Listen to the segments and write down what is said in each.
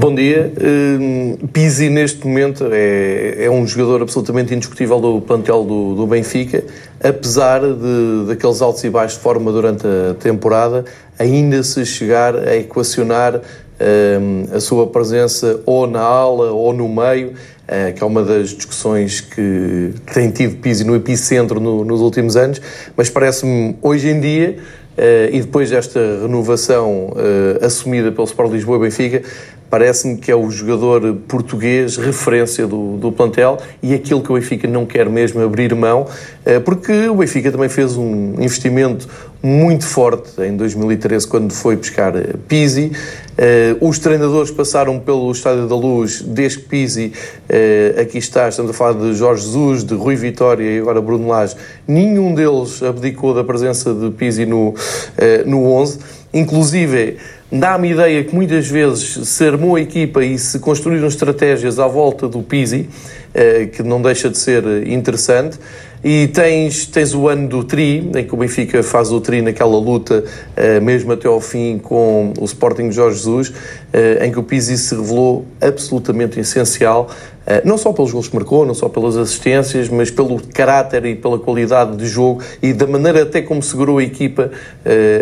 Bom dia. Uh, Pizzi, neste momento, é, é, um jogador absolutamente indiscutível do plantel do, do Benfica, apesar de, daqueles altos e baixos de forma durante a temporada, ainda se chegar a equacionar uh, a sua presença ou na ala ou no meio, uh, que é uma das discussões que tem tido Pizzi no epicentro no, nos últimos anos, mas parece-me hoje em dia Uh, e depois desta renovação uh, assumida pelo Sport Lisboa e Benfica, parece-me que é o jogador português referência do, do plantel e aquilo que o Benfica não quer mesmo abrir mão, uh, porque o Benfica também fez um investimento muito forte em 2013 quando foi pescar Pisi. os treinadores passaram pelo Estádio da Luz desde que Pisi aqui está, estamos a falar de Jorge Jesus, de Rui Vitória e agora Bruno Lage, nenhum deles abdicou da presença de Pisi no, eh, no 11. Inclusive, dá-me ideia que muitas vezes se armou a equipa e se construíram estratégias à volta do Pisi, que não deixa de ser interessante. E tens, tens o ano do Tri, em que o Benfica faz o Tri naquela luta, uh, mesmo até ao fim, com o Sporting Jorge Jesus, uh, em que o Pizzi se revelou absolutamente essencial, não só pelos gols que marcou, não só pelas assistências, mas pelo caráter e pela qualidade de jogo e da maneira até como segurou a equipa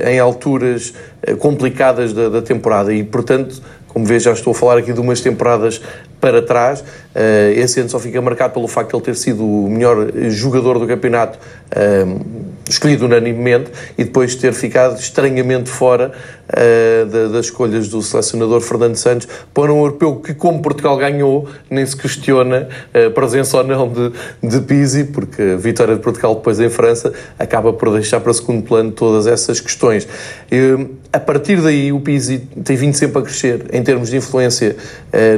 em alturas complicadas da, da temporada. E, portanto, como vê, já estou a falar aqui de umas temporadas para trás. Uh, esse ano só fica marcado pelo facto de ele ter sido o melhor jogador do campeonato, uh, escolhido unanimemente, e depois ter ficado estranhamente fora uh, das escolhas do selecionador Fernando Santos para um europeu que, como Portugal ganhou, nem se questiona a presença ou não de, de Pizzi, porque a vitória de Portugal depois em França acaba por deixar para segundo plano todas essas questões. a partir daí, o Pizzi tem vindo sempre a crescer em termos de influência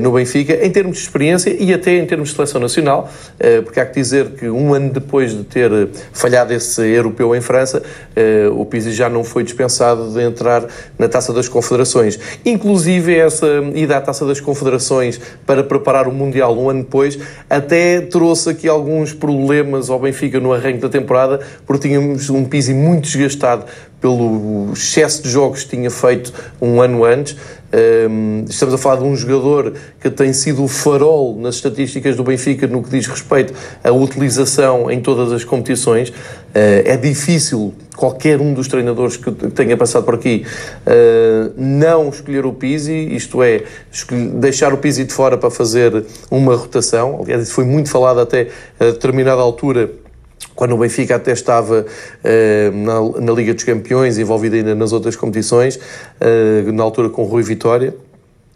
no Benfica, em termos de experiência e até em termos de seleção nacional, eh, porque há que dizer que um ano depois de ter falhado esse europeu em França, eh, o Pizzi já não foi dispensado de entrar na Taça das Confederações. Inclusive, essa ida à Taça das Confederações para preparar o Mundial um ano depois, até trouxe aqui alguns problemas ao Benfica no arranque da temporada, porque tínhamos um Pizzi muito desgastado pelo excesso de jogos que tinha feito um ano antes. Estamos a falar de um jogador que tem sido o farol nas estatísticas do Benfica no que diz respeito à utilização em todas as competições. Uh, é difícil qualquer um dos treinadores que tenha passado por aqui uh, não escolher o Pizzi, isto é, deixar o Pizzi de fora para fazer uma rotação. Aliás, isso foi muito falado até a determinada altura quando o Benfica até estava uh, na, na, Liga dos Campeões, envolvido ainda nas outras competições, uh, na altura com Rui Vitória,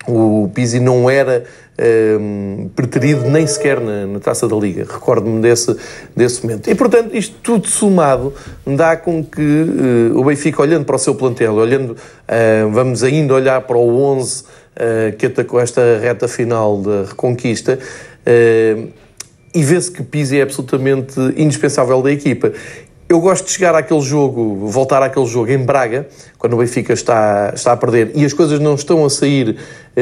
o Pizzi não era uh, preterido nem sequer na, na taça da Liga. Recordo-me desse, desse momento. E, portanto, isto tudo somado dá com que uh, o Benfica, olhando para o seu plantel, olhando, uh, vamos ainda olhar para o 11 que atacou esta reta final da Reconquista, e vê-se que Pizzi é absolutamente indispensável da equipa. Eu gosto de chegar àquele jogo, voltar àquele jogo em Braga, quando o Benfica está, está a perder e as coisas não estão a sair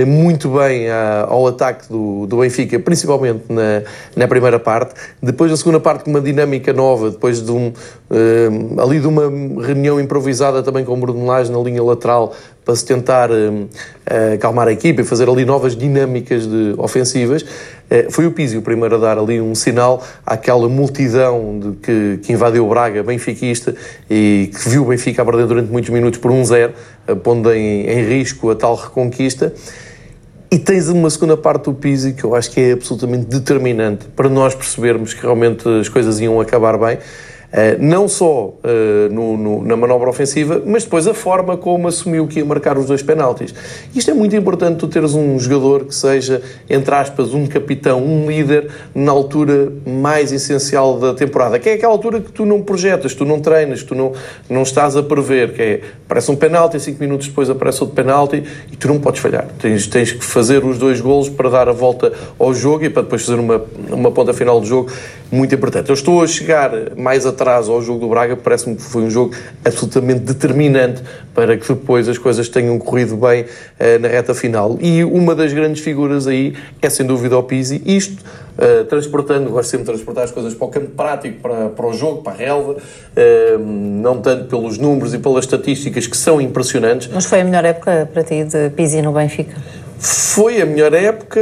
muito bem a, ao ataque do, do Benfica, principalmente na, na primeira parte. Depois, na segunda parte, com uma dinâmica nova, depois de um, uh, ali de uma reunião improvisada também com o Bruno Lage na linha lateral, para se tentar uh, acalmar a equipa e fazer ali novas dinâmicas de ofensivas. Foi o Pizzi o primeiro a dar ali um sinal àquela multidão de, que, que invadiu o Braga, benfiquista, e que viu o Benfica a perder durante muitos minutos por 1-0, pondo em, em risco a tal reconquista. E tens uma segunda parte do Pizzi que eu acho que é absolutamente determinante para nós percebermos que realmente as coisas iam acabar bem. Eh, não só uh, no, no, na manobra ofensiva, mas depois a forma como assumiu que ia marcar os dois penaltis. Isto é muito importante, tu teres um jogador que seja, entre aspas, um capitão, um líder, na altura mais essencial da temporada, que é aquela altura que tu não projetas, tu não treinas, tu não, não estás a prever, que é, aparece um penalti, cinco minutos depois aparece outro penalti, e tu não podes falhar. Tens, tens que fazer os dois golos para dar a volta ao jogo e para depois fazer uma, uma ponta final do jogo muito importante. Eu estou a chegar mais atrás atrás ao jogo do Braga, parece-me que foi um jogo absolutamente determinante para que depois as coisas tenham corrido bem uh, na reta final. E uma das grandes figuras aí é sem dúvida o Pizzi. Isto uh, transportando, gosto sempre de transportar as coisas para o campo prático, para, para o jogo, para a relva, uh, não tanto pelos números e pelas estatísticas que são impressionantes. Mas foi a melhor época para ti de Pizzi no Benfica? Foi a melhor época,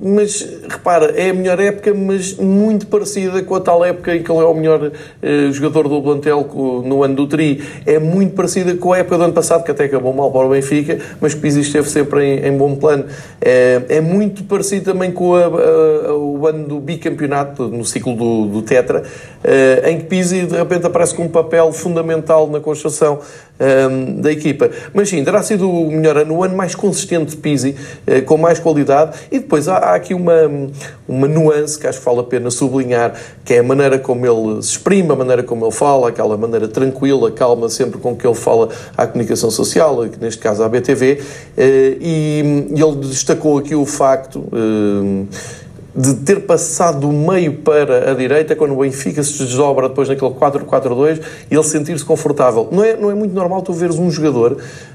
mas repara, é a melhor época, mas muito parecida com a tal época em que ele é o melhor uh, jogador do plantel no ano do Tri. É muito parecida com a época do ano passado, que até acabou mal para o Benfica, mas que Pizzi esteve sempre em, em bom plano. É, é, muito parecido também com a, a, o ano do bicampeonato, no ciclo do, do Tetra, uh, em que Pizzi de repente aparece com um papel fundamental na construção um, da equipa. Mas sim, terá sido o melhor ano, o ano mais consistente de Pizzi, uh, com mais qualidade. E depois há, há, aqui uma, uma nuance que acho que vale a pena sublinhar, que é a maneira como ele se exprime, a maneira como ele fala, aquela maneira tranquila, calma, sempre com que ele fala à comunicação social, neste caso à BTV. Uh, e ele destacou aqui o facto. De ter passado do meio para a direita, quando o Benfica se desdobra depois naquele 4-4-2, e ele sentir-se confortável. Não é, não é muito normal tu veres um jogador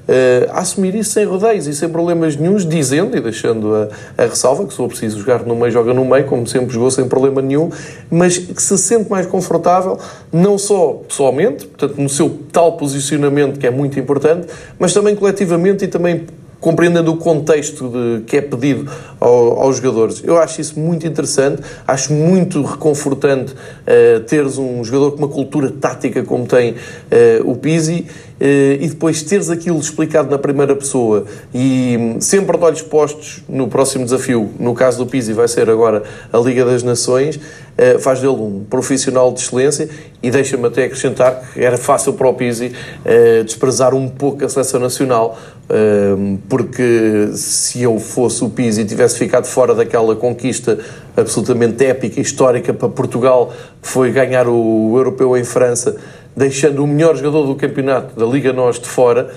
uh, assumir isso sem rodeios e sem problemas nenhums, dizendo e deixando a, a ressalva que se for preciso jogar no meio, joga no meio, como sempre jogou, sem problema nenhum, mas que se sente mais confortável, não só pessoalmente, portanto, no seu tal posicionamento que é muito importante, mas também coletivamente e também compreendendo o contexto de, que é pedido ao, aos jogadores. Eu acho isso muito interessante, acho muito reconfortante uh, teres um jogador com uma cultura tática como tem uh, o Pizzi e depois teres aquilo explicado na primeira pessoa e um, sempre de olhos postos no próximo desafio, no caso do Pizzi vai ser agora a Liga das Nações, faz dele um profissional de excelência e deixa-me até acrescentar que era fácil para o Pizzi desprezar um pouco a seleção nacional porque se eu fosse o Pizzi e tivesse ficado fora daquela conquista absolutamente épica, histórica para Portugal, que foi ganhar o Europeu em França, deixando o melhor jogador do campeonato da Liga Nós de fora,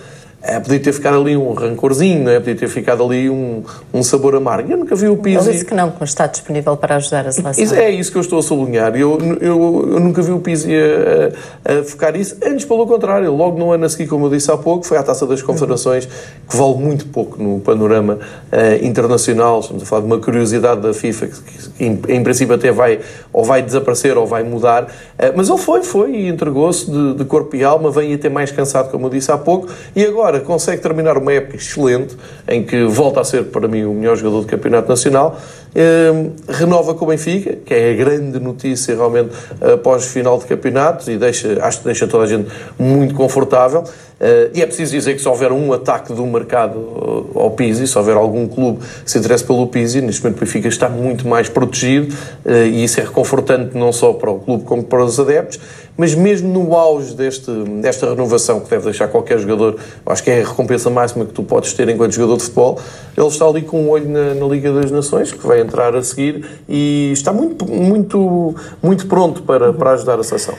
é, podia ter ficado ali um rancorzinho, é? podia ter ficado ali um, um sabor amargo. Eu nunca vi o Pizzi... Ele disse que não, que está disponível para ajudar a seleção. Isso, é isso que eu estou a sublinhar. Eu, eu, eu nunca vi o Pizzi a, a, a, focar isso. Antes, pelo contrário, logo no ano a seguir, como eu disse há pouco, foi à Taça das Confederações, que vale muito pouco no panorama uh, internacional. Estamos a falar de uma curiosidade da FIFA, que, que em, em, princípio até vai ou vai desaparecer ou vai mudar. Uh, mas ele foi, foi e entregou-se de, de corpo e alma, vem até mais cansado, como eu disse há pouco, e agora consegue terminar uma época excelente, em que volta a ser, para mim, o melhor jogador do Campeonato Nacional, eh, renova com o Benfica, que é a grande notícia realmente após o final de campeonatos e deixa, acho que deixa toda a gente muito confortável. Uh, e é preciso dizer que se houver um ataque do mercado ao Pizzi, se houver algum clube que se interesse pelo Pizzi, neste momento o Benfica está muito mais protegido uh, e isso é reconfortante não só para o clube como para os adeptos, mas mesmo no auge deste, desta renovação que deve deixar qualquer jogador, acho que é a recompensa máxima que tu podes ter enquanto jogador de futebol, ele está ali com um olho na, na Liga das Nações, que vai entrar a seguir e está muito, muito, muito pronto para, para ajudar a seleção.